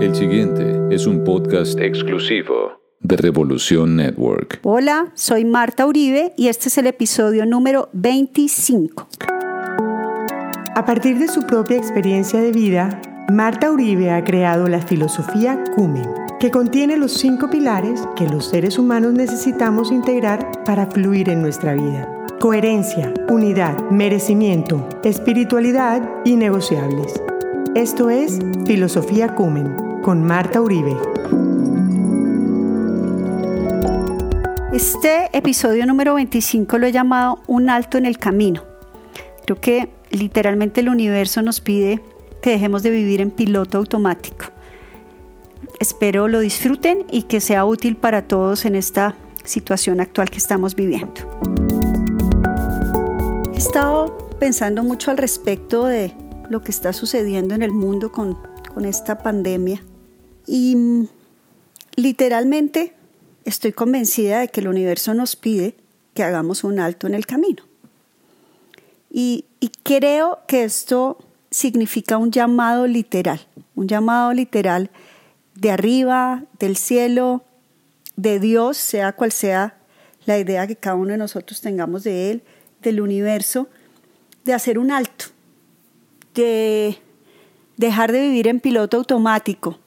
El siguiente es un podcast exclusivo de Revolución Network. Hola, soy Marta Uribe y este es el episodio número 25. A partir de su propia experiencia de vida, Marta Uribe ha creado la filosofía Cumen, que contiene los cinco pilares que los seres humanos necesitamos integrar para fluir en nuestra vida. Coherencia, unidad, merecimiento, espiritualidad y negociables. Esto es Filosofía Cumen con Marta Uribe. Este episodio número 25 lo he llamado Un alto en el camino. Creo que literalmente el universo nos pide que dejemos de vivir en piloto automático. Espero lo disfruten y que sea útil para todos en esta situación actual que estamos viviendo. He estado pensando mucho al respecto de lo que está sucediendo en el mundo con, con esta pandemia y mm, literalmente estoy convencida de que el universo nos pide que hagamos un alto en el camino. Y, y creo que esto significa un llamado literal, un llamado literal de arriba, del cielo, de Dios, sea cual sea la idea que cada uno de nosotros tengamos de Él, del universo, de hacer un alto, de dejar de vivir en piloto automático.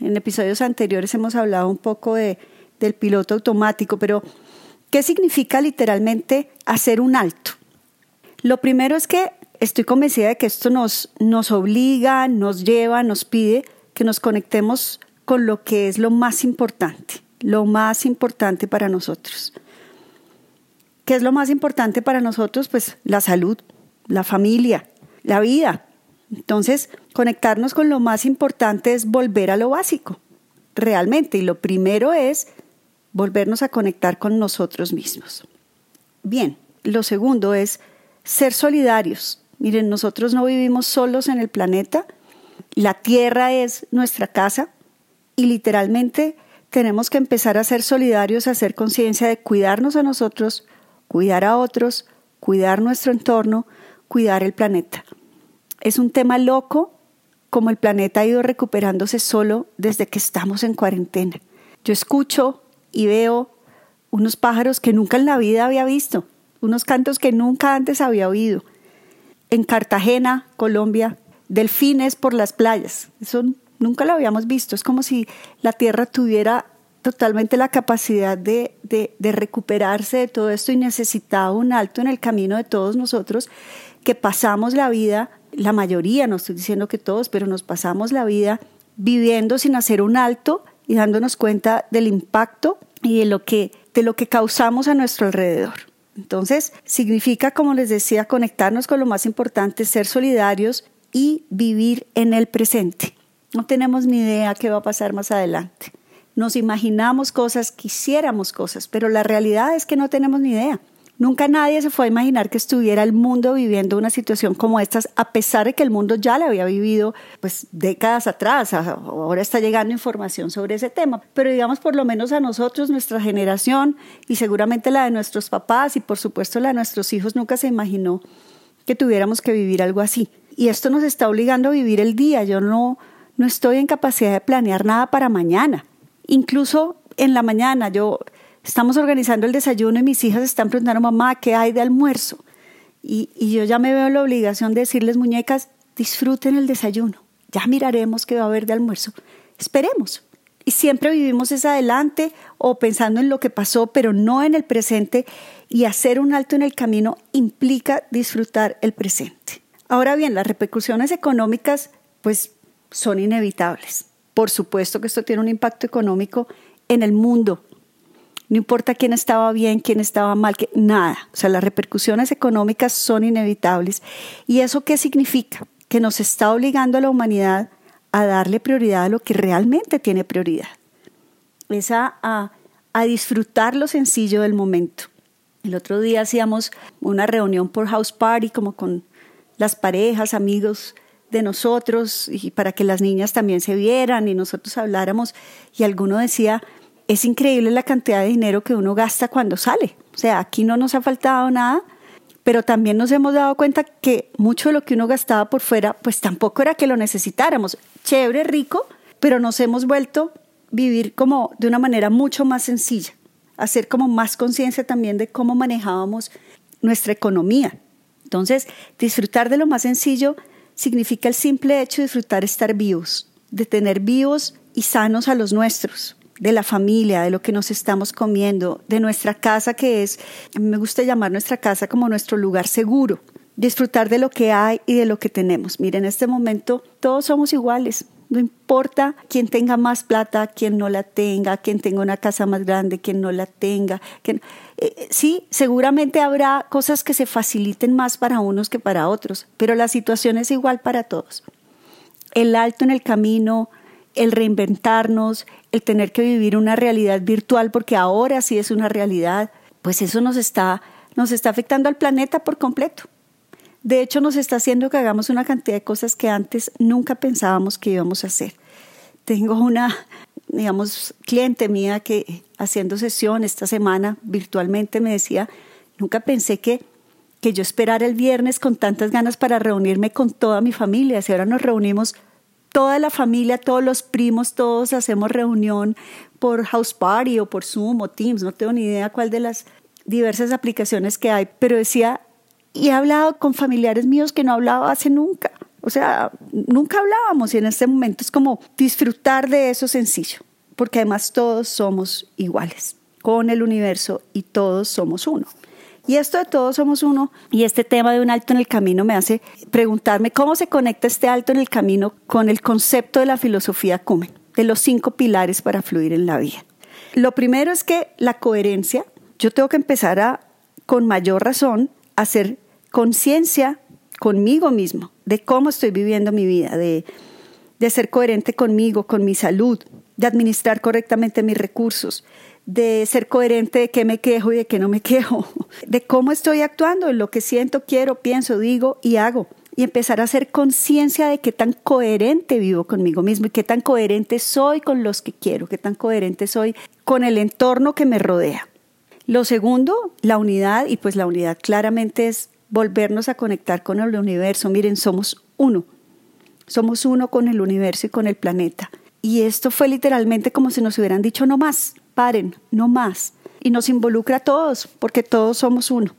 En episodios anteriores hemos hablado un poco de, del piloto automático, pero ¿qué significa literalmente hacer un alto? Lo primero es que estoy convencida de que esto nos, nos obliga, nos lleva, nos pide que nos conectemos con lo que es lo más importante, lo más importante para nosotros. ¿Qué es lo más importante para nosotros? Pues la salud, la familia, la vida. Entonces, conectarnos con lo más importante es volver a lo básico, realmente. Y lo primero es volvernos a conectar con nosotros mismos. Bien, lo segundo es ser solidarios. Miren, nosotros no vivimos solos en el planeta. La Tierra es nuestra casa y literalmente tenemos que empezar a ser solidarios, a hacer conciencia de cuidarnos a nosotros, cuidar a otros, cuidar nuestro entorno, cuidar el planeta. Es un tema loco como el planeta ha ido recuperándose solo desde que estamos en cuarentena. Yo escucho y veo unos pájaros que nunca en la vida había visto, unos cantos que nunca antes había oído. En Cartagena, Colombia, delfines por las playas. Eso nunca lo habíamos visto. Es como si la Tierra tuviera totalmente la capacidad de, recuperarse de todo esto y necesitaba un alto en el camino de todos nosotros que pasamos la vida, la mayoría, no estoy diciendo que todos, pero nos pasamos la vida viviendo sin hacer un alto y dándonos cuenta del impacto y de lo que, de lo que causamos a nuestro alrededor. Entonces, significa, como les decía, conectarnos con lo más importante, ser solidarios y vivir en el presente. No tenemos ni idea qué va a pasar más adelante. Nos imaginamos cosas, quisiéramos cosas, pero la realidad es que no tenemos ni idea. Nunca nadie se fue a imaginar que estuviera el mundo viviendo una situación como esta, a pesar de que el mundo ya la había vivido pues décadas atrás. Ahora está llegando información sobre ese tema, pero digamos por lo menos a nosotros, nuestra generación y seguramente la de nuestros papás y por supuesto la de nuestros hijos nunca se imaginó que tuviéramos que vivir algo así. Y esto nos está obligando a vivir el día. Yo no no estoy en capacidad de planear nada para mañana. Incluso en la mañana yo estamos organizando el desayuno y mis hijas están preguntando, mamá, ¿qué hay de almuerzo? Y, y yo ya me veo la obligación de decirles, muñecas, disfruten el desayuno, ya miraremos qué va a haber de almuerzo, esperemos. Y siempre vivimos ese adelante o pensando en lo que pasó, pero no en el presente. Y hacer un alto en el camino implica disfrutar el presente. Ahora bien, las repercusiones económicas, pues son inevitables. Por supuesto que esto tiene un impacto económico en el mundo, no importa quién estaba bien, quién estaba mal, que, nada. O sea, las repercusiones económicas son inevitables. ¿Y eso qué significa? Que nos está obligando a la humanidad a darle prioridad a lo que realmente tiene prioridad. Es a, a, a disfrutar lo sencillo del momento. El otro día hacíamos una reunión por house party, como con las parejas, amigos de nosotros, y para que las niñas también se vieran y nosotros habláramos. Y alguno decía, es increíble la cantidad de dinero que uno gasta cuando sale. O sea, aquí no nos ha faltado nada, pero también nos hemos dado cuenta que mucho de lo que uno gastaba por fuera, pues tampoco era que lo necesitáramos. Chévere, rico, pero nos hemos vuelto vivir como de una manera mucho más sencilla, hacer como más conciencia también de cómo manejábamos nuestra economía. Entonces, disfrutar de lo más sencillo significa el simple hecho de disfrutar estar vivos, de tener vivos y sanos a los nuestros, de la familia, de lo que nos estamos comiendo, de nuestra casa que es, me gusta llamar nuestra casa como nuestro lugar seguro, disfrutar de lo que hay y de lo que tenemos. Miren, en este momento todos somos iguales, no importa quién tenga más plata, quién no la tenga, quién tenga una casa más grande, quién no la tenga. Eh, eh, sí, seguramente habrá cosas que se faciliten más para unos que para otros, pero la situación es igual para todos. El alto en el camino, el reinventarnos, el tener que vivir una realidad virtual, porque ahora sí es una realidad, pues eso nos está, nos está afectando al planeta por completo. De hecho, nos está haciendo que hagamos una cantidad de cosas que antes nunca pensábamos que íbamos a hacer. Tengo una, digamos, cliente mía que haciendo sesión esta semana virtualmente me decía, nunca pensé que, que yo esperara el viernes con tantas ganas para reunirme con toda mi familia. Si ahora nos reunimos toda la familia, todos los primos, todos hacemos reunión por House Party o por Zoom o Teams, no tengo ni idea cuál de las diversas aplicaciones que hay, pero decía, y he hablado con familiares míos que no hablaba hace nunca. O sea, nunca hablábamos y en este momento es como disfrutar de eso sencillo, porque además todos somos iguales con el universo y todos somos uno. Y esto de todos somos uno y este tema de un alto en el camino me hace preguntarme cómo se conecta este alto en el camino con el concepto de la filosofía Kumen, de los cinco pilares para fluir en la vida. Lo primero es que la coherencia, yo tengo que empezar a, con mayor razón, hacer conciencia conmigo mismo de cómo estoy viviendo mi vida, de, de ser coherente conmigo, con mi salud, de administrar correctamente mis recursos, de ser coherente de qué me quejo y de qué no me quejo, de cómo estoy actuando en lo que siento, quiero, pienso, digo y hago. Y empezar a hacer conciencia de qué tan coherente vivo conmigo mismo y qué tan coherente soy con los que quiero, qué tan coherente soy con el entorno que me rodea. Lo segundo, la unidad, y pues la unidad claramente es volvernos a conectar con el universo. Miren, somos uno. Somos uno con el universo y con el planeta. Y esto fue literalmente como si nos hubieran dicho no más, paren, no más. Y nos involucra a todos, porque todos somos uno.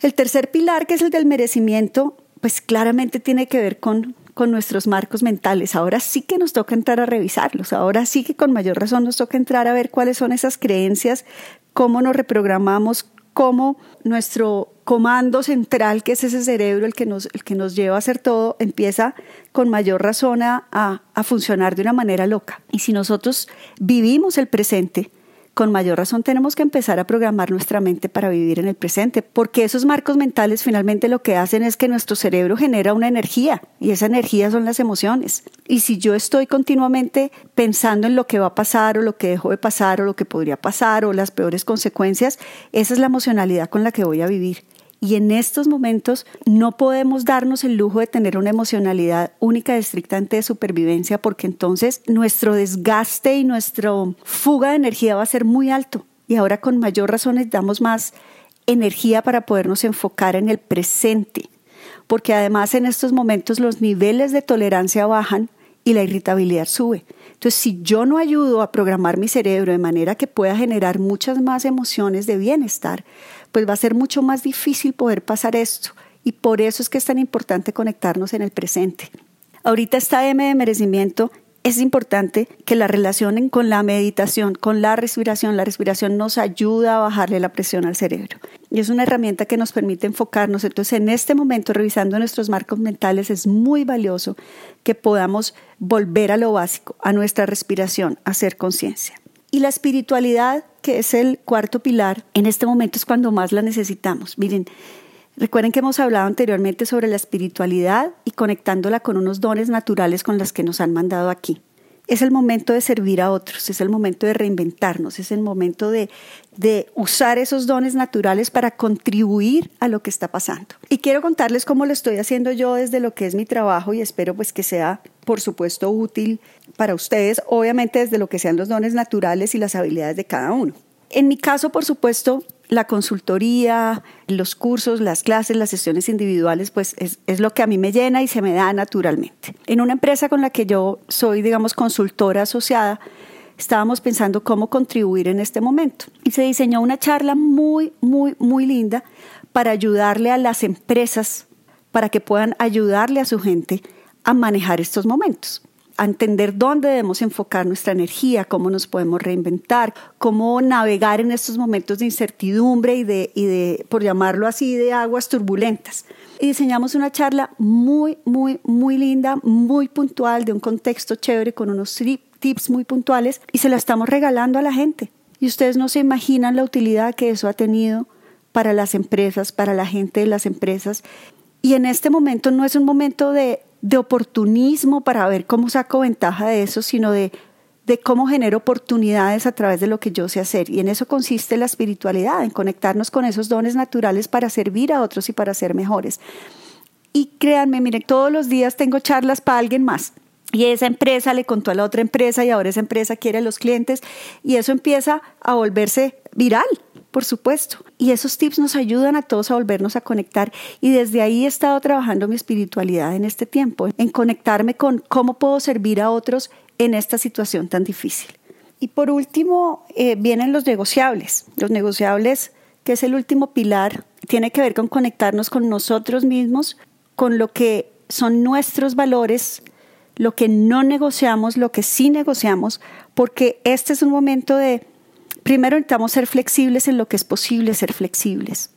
El tercer pilar, que es el del merecimiento, pues claramente tiene que ver con, con nuestros marcos mentales. Ahora sí que nos toca entrar a revisarlos. Ahora sí que con mayor razón nos toca entrar a ver cuáles son esas creencias cómo nos reprogramamos, cómo nuestro comando central, que es ese cerebro el que nos, el que nos lleva a hacer todo, empieza con mayor razón a, a funcionar de una manera loca. Y si nosotros vivimos el presente, con mayor razón tenemos que empezar a programar nuestra mente para vivir en el presente, porque esos marcos mentales finalmente lo que hacen es que nuestro cerebro genera una energía y esa energía son las emociones. Y si yo estoy continuamente pensando en lo que va a pasar o lo que dejó de pasar o lo que podría pasar o las peores consecuencias, esa es la emocionalidad con la que voy a vivir. Y en estos momentos no podemos darnos el lujo de tener una emocionalidad única y estrictamente de supervivencia porque entonces nuestro desgaste y nuestra fuga de energía va a ser muy alto. Y ahora con mayor razón necesitamos más energía para podernos enfocar en el presente. Porque además en estos momentos los niveles de tolerancia bajan y la irritabilidad sube. Entonces, si yo no ayudo a programar mi cerebro de manera que pueda generar muchas más emociones de bienestar, pues va a ser mucho más difícil poder pasar esto. Y por eso es que es tan importante conectarnos en el presente. Ahorita esta M de merecimiento es importante que la relacionen con la meditación, con la respiración. La respiración nos ayuda a bajarle la presión al cerebro. Y es una herramienta que nos permite enfocarnos. Entonces, en este momento, revisando nuestros marcos mentales, es muy valioso que podamos volver a lo básico, a nuestra respiración, a hacer conciencia. Y la espiritualidad, que es el cuarto pilar, en este momento es cuando más la necesitamos. Miren, recuerden que hemos hablado anteriormente sobre la espiritualidad y conectándola con unos dones naturales con las que nos han mandado aquí. Es el momento de servir a otros, es el momento de reinventarnos, es el momento de, de usar esos dones naturales para contribuir a lo que está pasando. Y quiero contarles cómo lo estoy haciendo yo desde lo que es mi trabajo y espero pues que sea, por supuesto, útil para ustedes, obviamente desde lo que sean los dones naturales y las habilidades de cada uno. En mi caso, por supuesto, la consultoría, los cursos, las clases, las sesiones individuales, pues es, lo que a mí me llena y se me da naturalmente. En una empresa con la que yo soy, digamos, consultora asociada, estábamos pensando cómo contribuir en este momento. Y se diseñó una charla muy, muy, muy linda para ayudarle a las empresas, para que puedan ayudarle a su gente a manejar estos momentos a entender dónde debemos enfocar nuestra energía, cómo nos podemos reinventar, cómo navegar en estos momentos de incertidumbre y de, y de, por llamarlo así, de aguas turbulentas. Y diseñamos una charla muy, muy, muy linda, muy puntual, de un contexto chévere, con unos tips muy puntuales, y se la estamos regalando a la gente. Y ustedes no se imaginan la utilidad que eso ha tenido para las empresas, para la gente de las empresas. Y en este momento no es un momento de, de oportunismo para ver cómo saco ventaja de eso, sino de, de cómo genero oportunidades a través de lo que yo sé hacer. Y en eso consiste la espiritualidad, en conectarnos con esos dones naturales para servir a otros y para ser mejores. Y créanme, miren, todos los días tengo charlas para alguien más. Y esa empresa le contó a la otra empresa y ahora esa empresa quiere a los clientes y eso empieza a volverse viral por supuesto. Y esos tips nos ayudan a todos a volvernos a conectar. Y desde ahí he estado trabajando mi espiritualidad en este tiempo, en conectarme con cómo puedo servir a otros en esta situación tan difícil. Y por último, eh, vienen los negociables. Los negociables, que es el último pilar, tiene que ver con conectarnos con nosotros mismos, con lo que son nuestros valores, lo que no negociamos, lo que sí negociamos, porque este es un momento de Primero necesitamos ser flexibles en lo que es posible ser flexibles.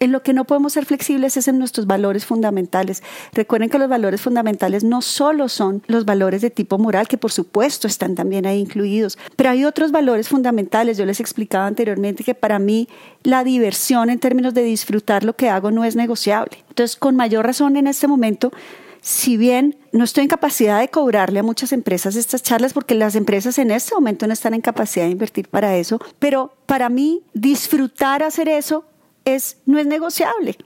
En lo que no podemos ser flexibles es en nuestros valores fundamentales. Recuerden que los valores fundamentales no solo son los valores de tipo moral, que por supuesto están también ahí incluidos, pero hay otros valores fundamentales. Yo les explicaba anteriormente que para mí la diversión en términos de disfrutar lo que hago no es negociable. Entonces, con mayor razón en este momento, si bien no estoy en capacidad de cobrarle a muchas empresas estas charlas porque las empresas en este momento no están en capacidad de invertir para eso, pero para mí disfrutar hacer eso es no es negociable.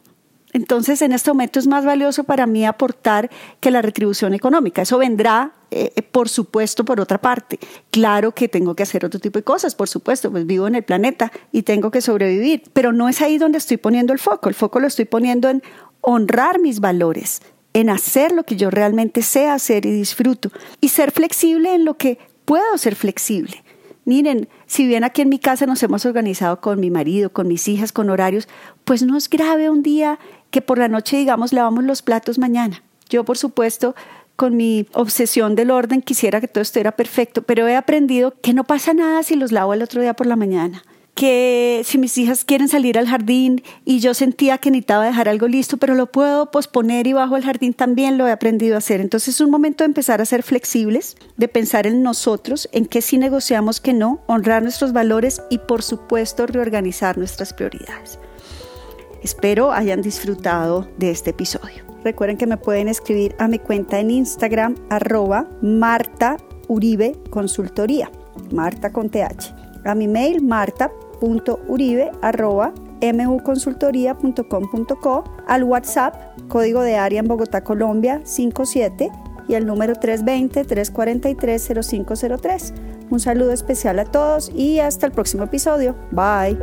Entonces, en este momento es más valioso para mí aportar que la retribución económica. Eso vendrá, eh, por supuesto, por otra parte. Claro que tengo que hacer otro tipo de cosas, por supuesto, pues vivo en el planeta y tengo que sobrevivir, pero no es ahí donde estoy poniendo el foco. El foco lo estoy poniendo en honrar mis valores, en hacer lo que yo realmente sé hacer y disfruto y ser flexible en lo que puedo ser flexible. Miren, si bien aquí en mi casa nos hemos organizado con mi marido, con mis hijas, con horarios, pues no es grave un día que por la noche digamos lavamos los platos mañana. Yo, por supuesto, con mi obsesión del orden quisiera que todo estuviera perfecto, pero he aprendido que no pasa nada si los lavo el otro día por la mañana si mis hijas quieren salir al jardín y yo sentía que necesitaba dejar algo listo, pero lo puedo posponer y bajo el jardín también lo he aprendido a hacer. Entonces es un momento de empezar a ser flexibles, de pensar en nosotros, en qué sí negociamos, que no, honrar nuestros valores y por supuesto reorganizar nuestras prioridades. Espero hayan disfrutado de este episodio. Recuerden que me pueden escribir a mi cuenta en Instagram arroba Marta Uribe Consultoría, Marta con. A mi mail marta muconsultoría.com.co, al WhatsApp, código de área en Bogotá, Colombia 57 y el número 320-343-0503. Un saludo especial a todos y hasta el próximo episodio. Bye.